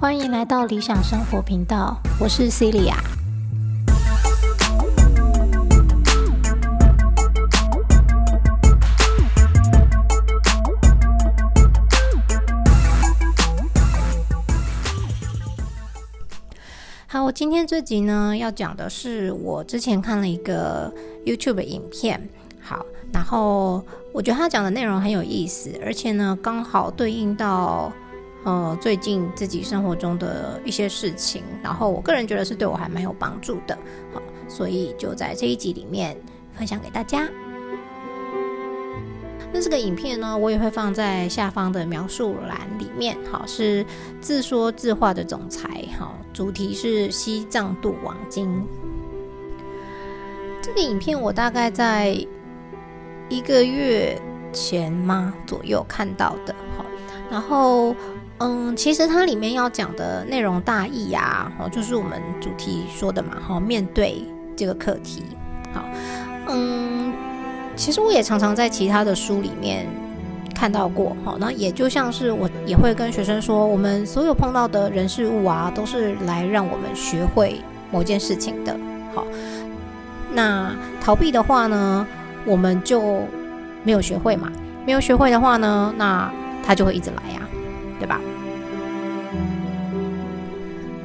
欢迎来到理想生活频道，我是 Celia。好，我今天这集呢要讲的是我之前看了一个 YouTube 影片，然后我觉得他讲的内容很有意思，而且呢刚好对应到。呃，最近自己生活中的一些事情，然后我个人觉得是对我还蛮有帮助的，好，所以就在这一集里面分享给大家。那这个影片呢，我也会放在下方的描述栏里面，好，是自说自话的总裁，好，主题是西藏度王经。这个影片我大概在一个月前吗左右看到的，好，然后。嗯，其实它里面要讲的内容大意呀，哦，就是我们主题说的嘛，哈，面对这个课题，好，嗯，其实我也常常在其他的书里面看到过，好，那也就像是我也会跟学生说，我们所有碰到的人事物啊，都是来让我们学会某件事情的，好，那逃避的话呢，我们就没有学会嘛，没有学会的话呢，那它就会一直来呀。对吧？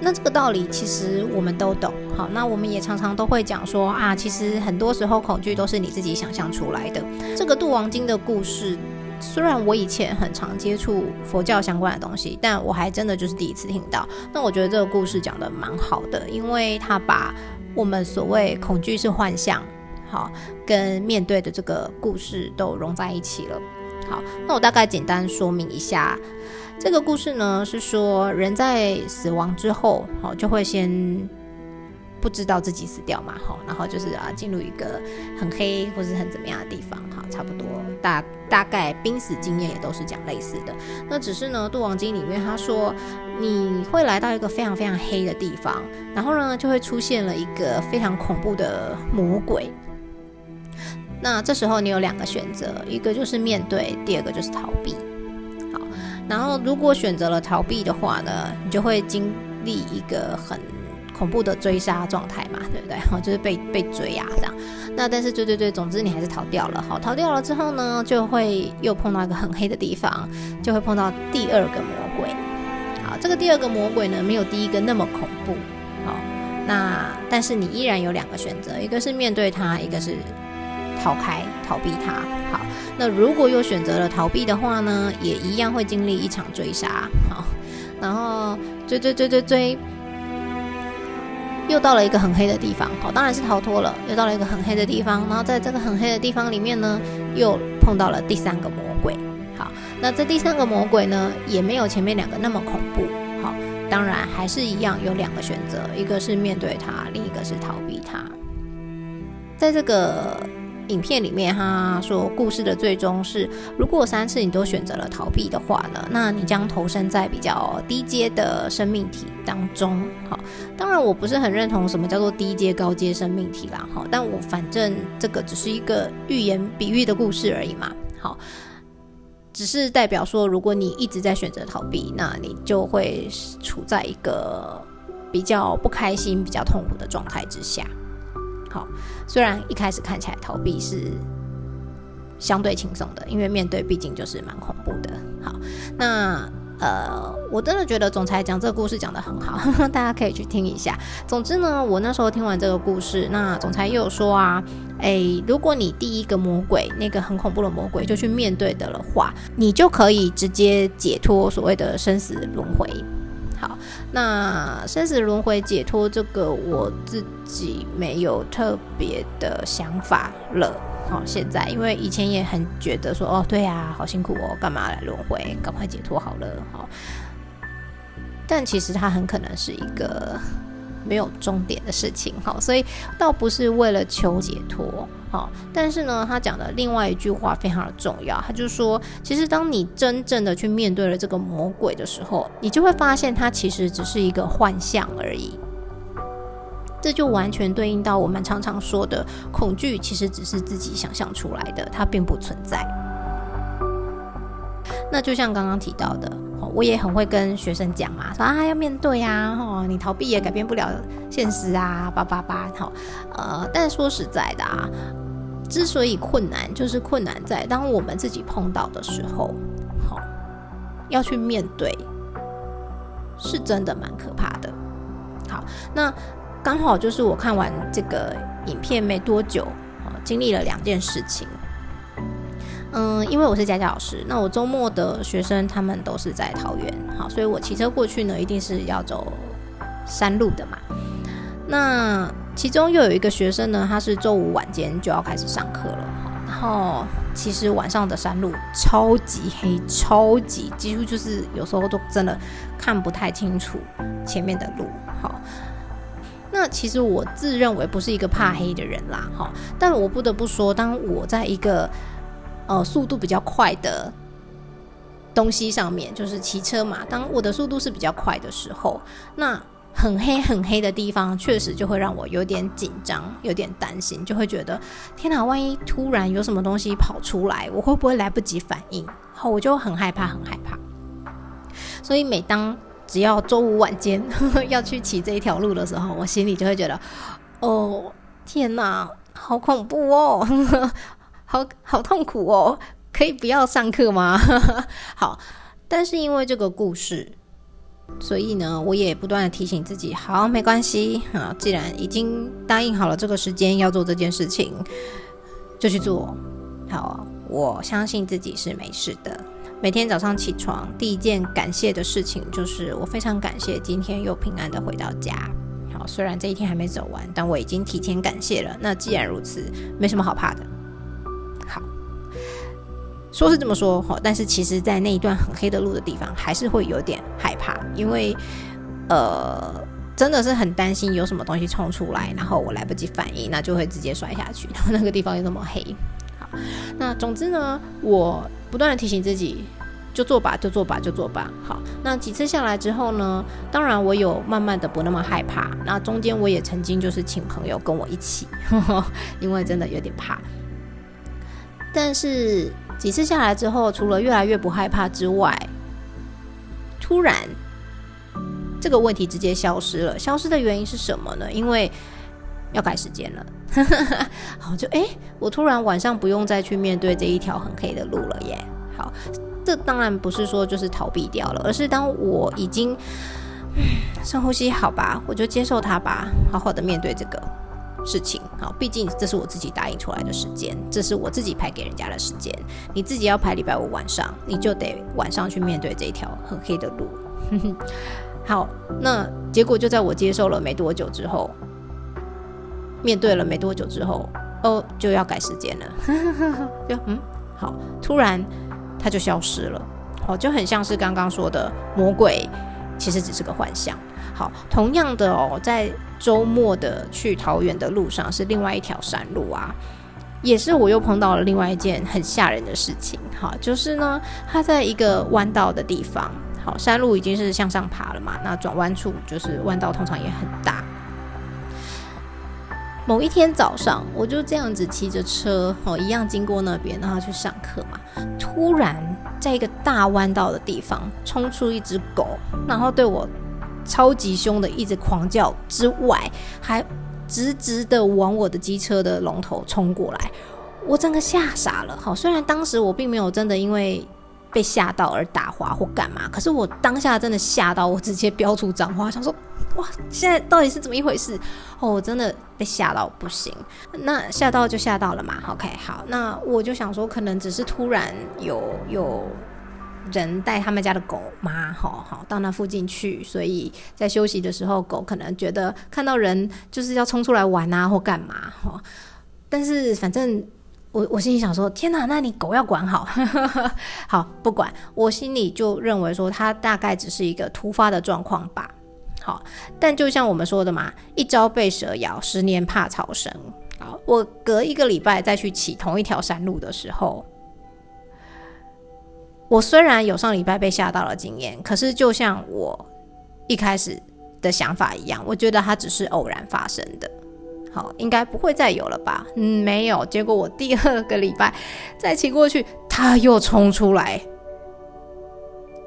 那这个道理其实我们都懂。好，那我们也常常都会讲说啊，其实很多时候恐惧都是你自己想象出来的。这个渡王经的故事，虽然我以前很常接触佛教相关的东西，但我还真的就是第一次听到。那我觉得这个故事讲的蛮好的，因为他把我们所谓恐惧是幻象，好，跟面对的这个故事都融在一起了。好，那我大概简单说明一下。这个故事呢，是说人在死亡之后，好就会先不知道自己死掉嘛，好，然后就是啊进入一个很黑或是很怎么样的地方，哈，差不多大大概濒死经验也都是讲类似的。那只是呢，《度王经》里面他说你会来到一个非常非常黑的地方，然后呢就会出现了一个非常恐怖的魔鬼。那这时候你有两个选择，一个就是面对，第二个就是逃避。好然后，如果选择了逃避的话呢，你就会经历一个很恐怖的追杀状态嘛，对不对？哈，就是被被追啊这样。那但是追追追，总之你还是逃掉了。好，逃掉了之后呢，就会又碰到一个很黑的地方，就会碰到第二个魔鬼。好，这个第二个魔鬼呢，没有第一个那么恐怖。好，那但是你依然有两个选择，一个是面对他，一个是逃开逃避他。好。那如果又选择了逃避的话呢，也一样会经历一场追杀，好，然后追追追追追，又到了一个很黑的地方，好，当然是逃脱了，又到了一个很黑的地方，然后在这个很黑的地方里面呢，又碰到了第三个魔鬼，好，那这第三个魔鬼呢，也没有前面两个那么恐怖，好，当然还是一样有两个选择，一个是面对他，另一个是逃避他，在这个。影片里面他说，故事的最终是，如果三次你都选择了逃避的话呢，那你将投身在比较低阶的生命体当中。好，当然我不是很认同什么叫做低阶、高阶生命体啦。好，但我反正这个只是一个寓言、比喻的故事而已嘛。好，只是代表说，如果你一直在选择逃避，那你就会处在一个比较不开心、比较痛苦的状态之下。好，虽然一开始看起来逃避是相对轻松的，因为面对毕竟就是蛮恐怖的。好，那呃，我真的觉得总裁讲这个故事讲得很好，大家可以去听一下。总之呢，我那时候听完这个故事，那总裁又说啊，诶，如果你第一个魔鬼那个很恐怖的魔鬼就去面对的了话，你就可以直接解脱所谓的生死轮回。好，那生死轮回解脱这个我自己没有特别的想法了。好，现在因为以前也很觉得说，哦，对呀，好辛苦哦，干嘛来轮回？赶快解脱好了。好，但其实它很可能是一个。没有终点的事情，好，所以倒不是为了求解脱，好，但是呢，他讲的另外一句话非常的重要，他就说，其实当你真正的去面对了这个魔鬼的时候，你就会发现它其实只是一个幻象而已。这就完全对应到我们常常说的恐惧，其实只是自己想象出来的，它并不存在。那就像刚刚提到的，我也很会跟学生讲嘛，说啊要面对啊，哦你逃避也改变不了现实啊，叭叭叭，好，呃，但说实在的啊，之所以困难，就是困难在当我们自己碰到的时候，好，要去面对，是真的蛮可怕的。好，那刚好就是我看完这个影片没多久，经历了两件事情。嗯，因为我是佳佳老师，那我周末的学生他们都是在桃园，好，所以我骑车过去呢，一定是要走山路的嘛。那其中又有一个学生呢，他是周五晚间就要开始上课了，然后其实晚上的山路超级黑，超级几乎就是有时候都真的看不太清楚前面的路。好，那其实我自认为不是一个怕黑的人啦，哈，但我不得不说，当我在一个呃，速度比较快的东西上面，就是骑车嘛。当我的速度是比较快的时候，那很黑很黑的地方，确实就会让我有点紧张，有点担心，就会觉得天哪，万一突然有什么东西跑出来，我会不会来不及反应？好，我就很害怕，很害怕。所以每当只要周五晚间 要去骑这一条路的时候，我心里就会觉得，哦，天哪，好恐怖哦！好好痛苦哦，可以不要上课吗？好，但是因为这个故事，所以呢，我也不断的提醒自己，好，没关系啊，既然已经答应好了这个时间要做这件事情，就去做。好，我相信自己是没事的。每天早上起床，第一件感谢的事情就是我非常感谢今天又平安的回到家。好，虽然这一天还没走完，但我已经提前感谢了。那既然如此，没什么好怕的。说是这么说哈，但是其实，在那一段很黑的路的地方，还是会有点害怕，因为呃，真的是很担心有什么东西冲出来，然后我来不及反应，那就会直接摔下去。然后那个地方又那么黑，好，那总之呢，我不断的提醒自己，就做吧，就做吧，就做吧。好，那几次下来之后呢，当然我有慢慢的不那么害怕。那中间我也曾经就是请朋友跟我一起，因为真的有点怕，但是。几次下来之后，除了越来越不害怕之外，突然这个问题直接消失了。消失的原因是什么呢？因为要改时间了。好，就哎，我突然晚上不用再去面对这一条很黑的路了耶。好，这当然不是说就是逃避掉了，而是当我已经深呼吸，好吧，我就接受它吧，好好的面对这个。事情好，毕竟这是我自己答应出来的时间，这是我自己排给人家的时间。你自己要排礼拜五晚上，你就得晚上去面对这一条很黑的路。好，那结果就在我接受了没多久之后，面对了没多久之后，哦，就要改时间了。就嗯，好，突然它就消失了。哦，就很像是刚刚说的魔鬼，其实只是个幻象。好，同样的哦，在周末的去桃园的路上是另外一条山路啊，也是我又碰到了另外一件很吓人的事情。好，就是呢，它在一个弯道的地方，好，山路已经是向上爬了嘛，那转弯处就是弯道，通常也很大。某一天早上，我就这样子骑着车，哦，一样经过那边，然后去上课嘛。突然，在一个大弯道的地方，冲出一只狗，然后对我。超级凶的，一直狂叫之外，还直直的往我的机车的龙头冲过来，我整个吓傻了。好，虽然当时我并没有真的因为被吓到而打滑或干嘛，可是我当下真的吓到，我直接飙出脏话，想说哇，现在到底是怎么一回事？哦，我真的被吓到不行。那吓到就吓到了嘛。OK，好，那我就想说，可能只是突然有有。人带他们家的狗嘛，好好到那附近去，所以在休息的时候，狗可能觉得看到人就是要冲出来玩啊，或干嘛哈。但是反正我我心里想说，天哪，那你狗要管好，好不管。我心里就认为说，它大概只是一个突发的状况吧。好，但就像我们说的嘛，一朝被蛇咬，十年怕草绳。好，我隔一个礼拜再去骑同一条山路的时候。我虽然有上礼拜被吓到了经验，可是就像我一开始的想法一样，我觉得它只是偶然发生的。好，应该不会再有了吧？嗯，没有。结果我第二个礼拜再骑过去，它又冲出来，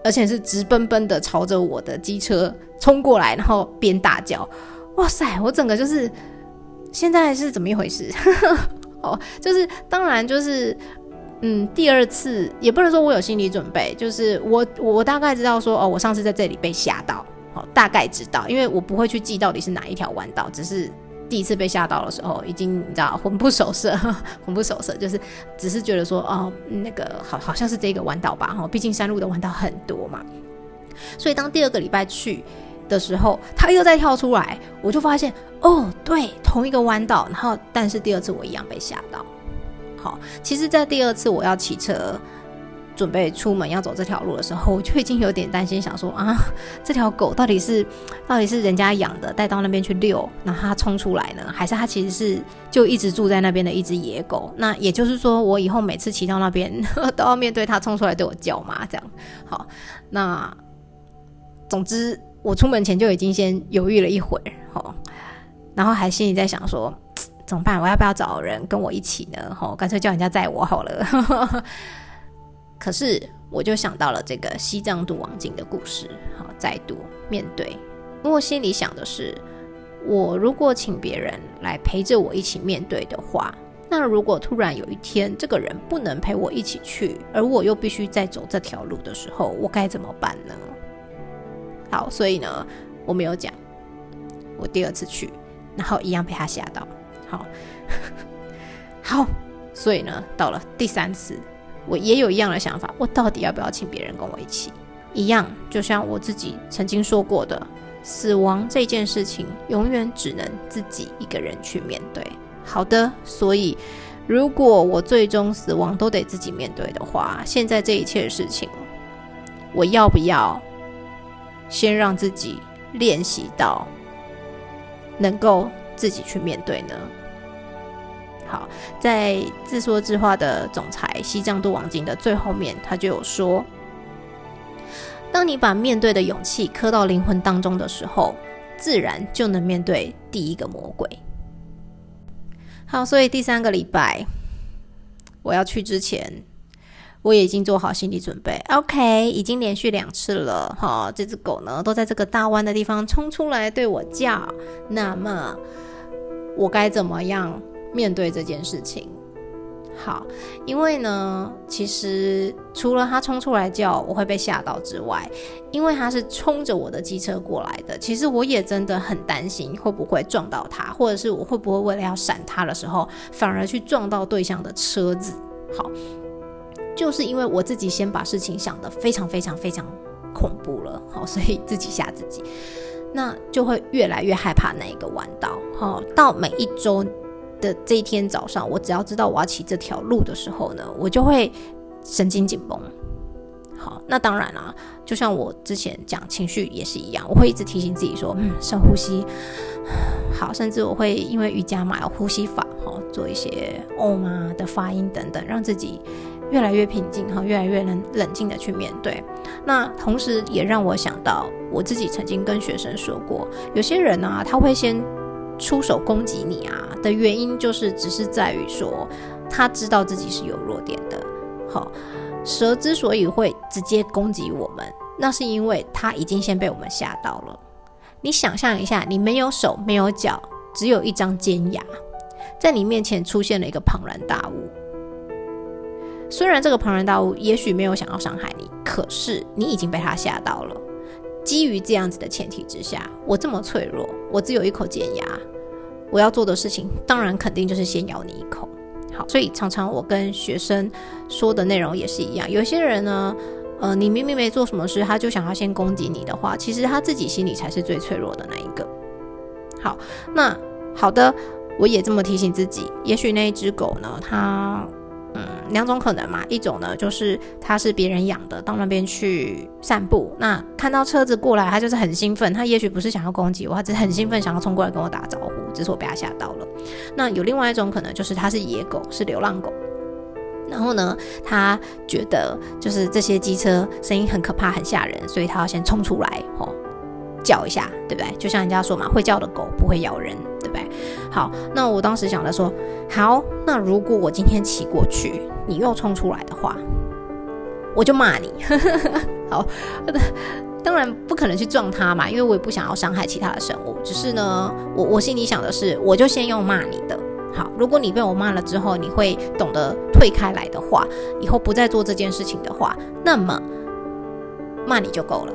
而且是直奔奔的朝着我的机车冲过来，然后边大叫：“哇塞！”我整个就是现在是怎么一回事？哦，就是当然就是嗯，第二次也不能说我有心理准备，就是我我大概知道说哦，我上次在这里被吓到，好，大概知道，因为我不会去记到底是哪一条弯道，只是。第一次被吓到的时候，已经你知道魂不守舍，魂不守舍，就是只是觉得说，哦，那个好好像是这个弯道吧，哈，毕竟山路的弯道很多嘛。所以当第二个礼拜去的时候，他又再跳出来，我就发现，哦，对，同一个弯道，然后但是第二次我一样被吓到。好，其实，在第二次我要骑车。准备出门要走这条路的时候，我就已经有点担心，想说啊，这条狗到底是到底是人家养的，带到那边去遛，然后它冲出来呢，还是它其实是就一直住在那边的一只野狗？那也就是说，我以后每次骑到那边 都要面对它冲出来对我叫嘛？这样好，那总之我出门前就已经先犹豫了一会儿，好，然后还心里在想说怎么办？我要不要找人跟我一起呢？好，干脆叫人家载我好了。可是，我就想到了这个西藏度王经的故事，好，再度面对。我心里想的是，我如果请别人来陪着我一起面对的话，那如果突然有一天这个人不能陪我一起去，而我又必须再走这条路的时候，我该怎么办呢？好，所以呢，我没有讲。我第二次去，然后一样被他吓到。好，好，所以呢，到了第三次。我也有一样的想法，我到底要不要请别人跟我一起？一样，就像我自己曾经说过的，死亡这件事情永远只能自己一个人去面对。好的，所以如果我最终死亡都得自己面对的话，现在这一切的事情，我要不要先让自己练习到能够自己去面对呢？好，在自说自话的总裁西藏度王经的最后面，他就有说：当你把面对的勇气刻到灵魂当中的时候，自然就能面对第一个魔鬼。好，所以第三个礼拜我要去之前，我也已经做好心理准备。OK，已经连续两次了。哈，这只狗呢，都在这个大弯的地方冲出来对我叫。那么我该怎么样？面对这件事情，好，因为呢，其实除了他冲出来叫我会被吓到之外，因为他是冲着我的机车过来的，其实我也真的很担心会不会撞到他，或者是我会不会为了要闪他的时候，反而去撞到对象的车子。好，就是因为我自己先把事情想得非常非常非常恐怖了，好，所以自己吓自己，那就会越来越害怕那一个弯道。好，到每一周。的这一天早上，我只要知道我要骑这条路的时候呢，我就会神经紧绷。好，那当然啦，就像我之前讲情绪也是一样，我会一直提醒自己说，嗯，深呼吸。好，甚至我会因为瑜伽嘛，有呼吸法，哈，做一些 Om 啊的发音等等，让自己越来越平静，哈，越来越能冷静的去面对。那同时也让我想到，我自己曾经跟学生说过，有些人呢，他会先。出手攻击你啊的原因，就是只是在于说，他知道自己是有弱点的。好，蛇之所以会直接攻击我们，那是因为他已经先被我们吓到了。你想象一下，你没有手没有脚，只有一张尖牙，在你面前出现了一个庞然大物。虽然这个庞然大物也许没有想要伤害你，可是你已经被他吓到了。基于这样子的前提之下，我这么脆弱，我只有一口尖牙。我要做的事情，当然肯定就是先咬你一口。好，所以常常我跟学生说的内容也是一样。有些人呢，呃，你明明没做什么事，他就想要先攻击你的话，其实他自己心里才是最脆弱的那一个。好，那好的，我也这么提醒自己。也许那一只狗呢，它。嗯，两种可能嘛，一种呢就是它是别人养的，到那边去散步，那看到车子过来，它就是很兴奋，它也许不是想要攻击我，它只是很兴奋，想要冲过来跟我打招呼，只是我被它吓到了。那有另外一种可能，就是它是野狗，是流浪狗，然后呢，它觉得就是这些机车声音很可怕、很吓人，所以它要先冲出来，吼，叫一下，对不对？就像人家说嘛，会叫的狗不会咬人，对不对？好，那我当时想着说，好，那如果我今天骑过去，你又冲出来的话，我就骂你。好，当然不可能去撞它嘛，因为我也不想要伤害其他的生物。只是呢，我我心里想的是，我就先用骂你的。好，如果你被我骂了之后，你会懂得退开来的话，以后不再做这件事情的话，那么骂你就够了。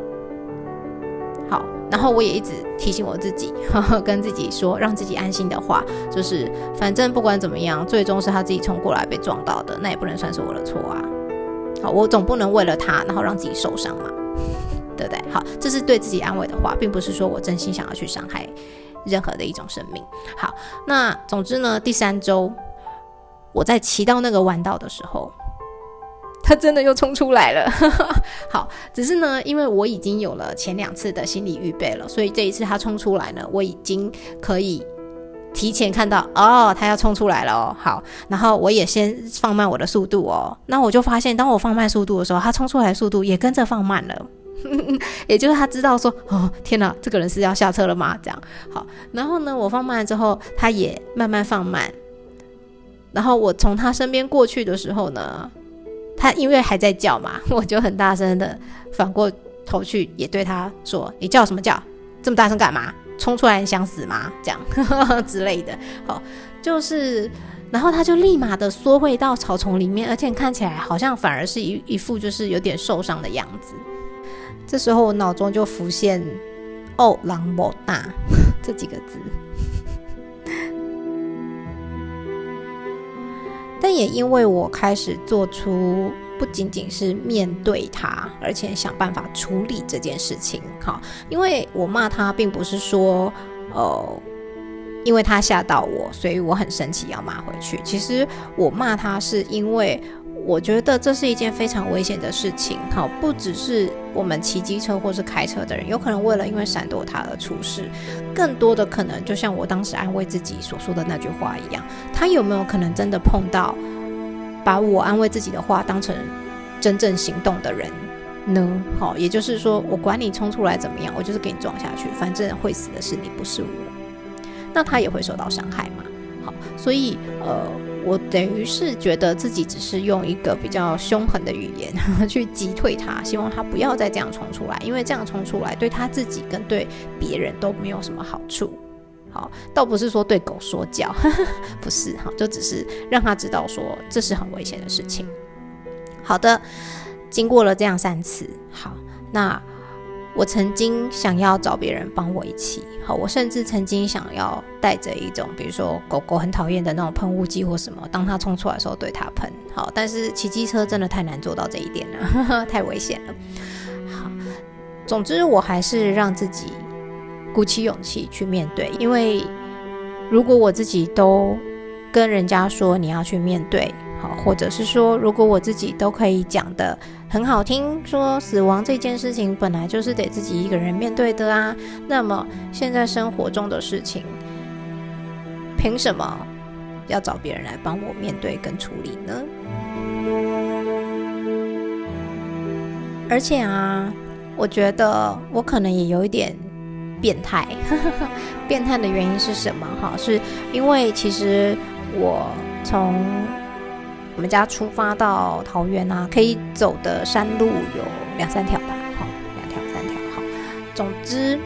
然后我也一直提醒我自己，呵 呵跟自己说，让自己安心的话，就是反正不管怎么样，最终是他自己冲过来被撞到的，那也不能算是我的错啊。好，我总不能为了他，然后让自己受伤嘛，对不对？好，这是对自己安慰的话，并不是说我真心想要去伤害。任何的一种生命。好，那总之呢，第三周我在骑到那个弯道的时候，他真的又冲出来了。好，只是呢，因为我已经有了前两次的心理预备了，所以这一次他冲出来呢，我已经可以提前看到哦，他要冲出来了哦。好，然后我也先放慢我的速度哦。那我就发现，当我放慢速度的时候，他冲出来速度也跟着放慢了。也就是他知道说，哦，天哪，这个人是要下车了吗？这样好，然后呢，我放慢了之后，他也慢慢放慢。然后我从他身边过去的时候呢，他因为还在叫嘛，我就很大声的反过头去，也对他说：“你叫什么叫？这么大声干嘛？冲出来想死吗？这样 之类的。”好，就是，然后他就立马的缩回到草丛里面，而且看起来好像反而是一一副就是有点受伤的样子。这时候我脑中就浮现“哦，狼莫大” 这几个字，但也因为我开始做出不仅仅是面对他，而且想办法处理这件事情。好，因为我骂他，并不是说，呃，因为他吓到我，所以我很生气要骂回去。其实我骂他是因为。我觉得这是一件非常危险的事情，好，不只是我们骑机车或是开车的人，有可能为了因为闪躲他而出事，更多的可能就像我当时安慰自己所说的那句话一样，他有没有可能真的碰到把我安慰自己的话当成真正行动的人呢？好，也就是说，我管你冲出来怎么样，我就是给你撞下去，反正会死的是你，不是我，那他也会受到伤害嘛？好，所以呃。我等于是觉得自己只是用一个比较凶狠的语言 去击退他，希望他不要再这样冲出来，因为这样冲出来对他自己跟对别人都没有什么好处。好，倒不是说对狗说教，不是哈，就只是让他知道说这是很危险的事情。好的，经过了这样三次，好，那。我曾经想要找别人帮我一起，好，我甚至曾经想要带着一种，比如说狗狗很讨厌的那种喷雾剂或什么，当它冲出来的时候对它喷，好，但是骑机车真的太难做到这一点了，太危险了。好，总之我还是让自己鼓起勇气去面对，因为如果我自己都跟人家说你要去面对。好，或者是说，如果我自己都可以讲的很好听，说死亡这件事情本来就是得自己一个人面对的啊，那么现在生活中的事情，凭什么要找别人来帮我面对跟处理呢？而且啊，我觉得我可能也有一点变态，变态的原因是什么？哈，是因为其实我从我们家出发到桃园啊，可以走的山路有两三条吧，好，两条三条，好。总之，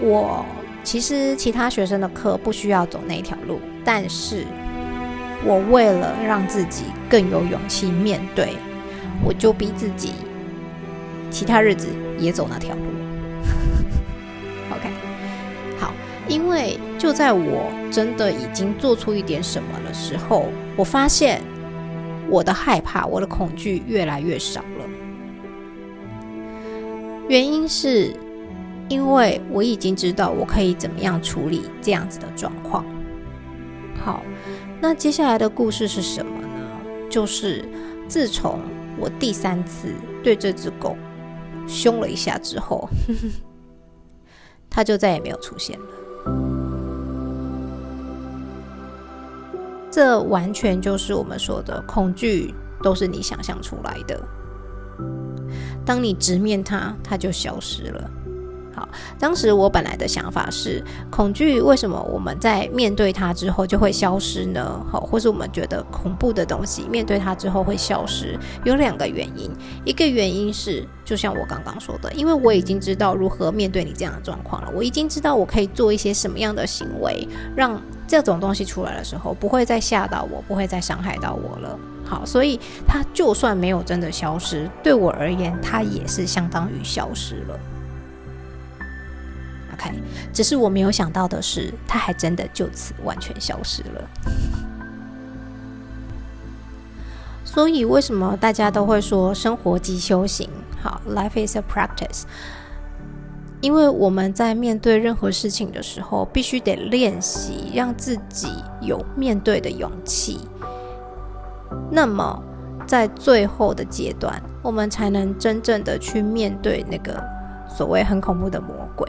我其实其他学生的课不需要走那条路，但是我为了让自己更有勇气面对，我就逼自己，其他日子也走那条路。OK，好，因为就在我真的已经做出一点什么的时候，我发现。我的害怕，我的恐惧越来越少了。原因是，因为我已经知道我可以怎么样处理这样子的状况。好，那接下来的故事是什么呢？就是自从我第三次对这只狗凶了一下之后，它就再也没有出现了。这完全就是我们说的恐惧，都是你想象出来的。当你直面它，它就消失了。好，当时我本来的想法是，恐惧为什么我们在面对它之后就会消失呢？好，或是我们觉得恐怖的东西面对它之后会消失，有两个原因。一个原因是，就像我刚刚说的，因为我已经知道如何面对你这样的状况了，我已经知道我可以做一些什么样的行为，让这种东西出来的时候不会再吓到我，不会再伤害到我了。好，所以它就算没有真的消失，对我而言，它也是相当于消失了。OK，只是我没有想到的是，它还真的就此完全消失了。所以，为什么大家都会说生活即修行？好，Life is a practice。因为我们在面对任何事情的时候，必须得练习让自己有面对的勇气。那么，在最后的阶段，我们才能真正的去面对那个所谓很恐怖的魔鬼。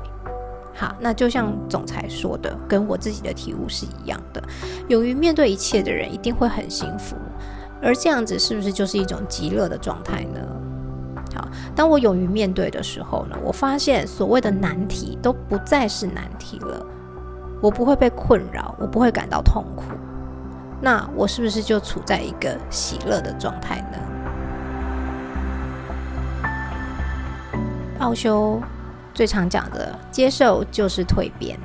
好，那就像总裁说的，跟我自己的体悟是一样的。勇于面对一切的人，一定会很幸福。而这样子，是不是就是一种极乐的状态呢？好，当我勇于面对的时候呢，我发现所谓的难题都不再是难题了。我不会被困扰，我不会感到痛苦。那我是不是就处在一个喜乐的状态呢？奥修。最常讲的，接受就是蜕变。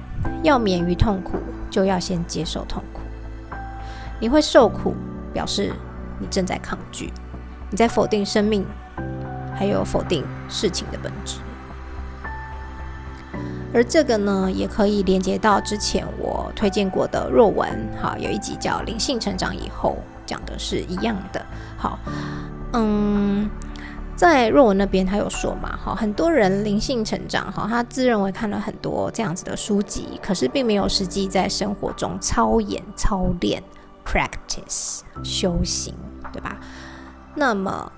要免于痛苦，就要先接受痛苦。你会受苦，表示你正在抗拒，你在否定生命，还有否定事情的本质。而这个呢，也可以连接到之前我推荐过的若文，好，有一集叫《灵性成长》，以后讲的是一样的。好，嗯。在若文那边，他有说嘛，哈，很多人灵性成长，哈，他自认为看了很多这样子的书籍，可是并没有实际在生活中操演、操练、practice 修行，对吧？那么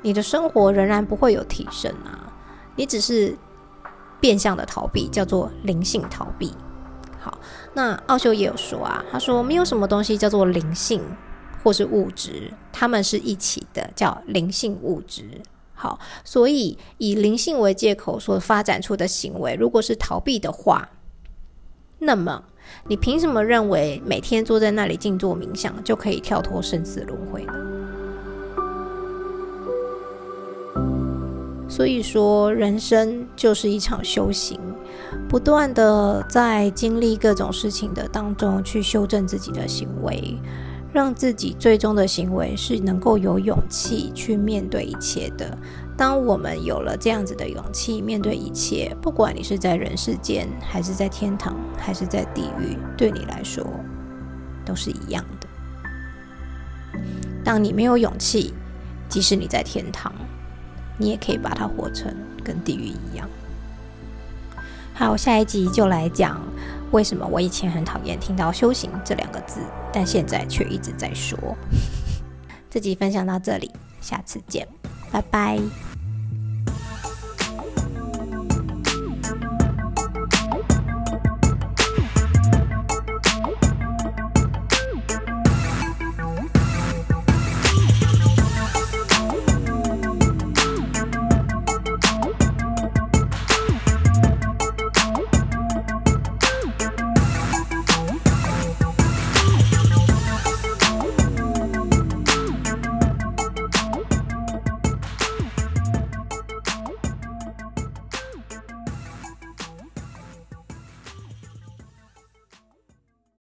你的生活仍然不会有提升啊，你只是变相的逃避，叫做灵性逃避。好，那奥修也有说啊，他说没有什么东西叫做灵性。或是物质，它们是一起的，叫灵性物质。好，所以以灵性为借口所发展出的行为，如果是逃避的话，那么你凭什么认为每天坐在那里静坐冥想就可以跳脱生死轮回呢？所以说，人生就是一场修行，不断的在经历各种事情的当中去修正自己的行为。让自己最终的行为是能够有勇气去面对一切的。当我们有了这样子的勇气面对一切，不管你是在人世间，还是在天堂，还是在地狱，对你来说都是一样的。当你没有勇气，即使你在天堂，你也可以把它活成跟地狱一样。好，下一集就来讲。为什么我以前很讨厌听到“修行”这两个字，但现在却一直在说？这集分享到这里，下次见，拜拜。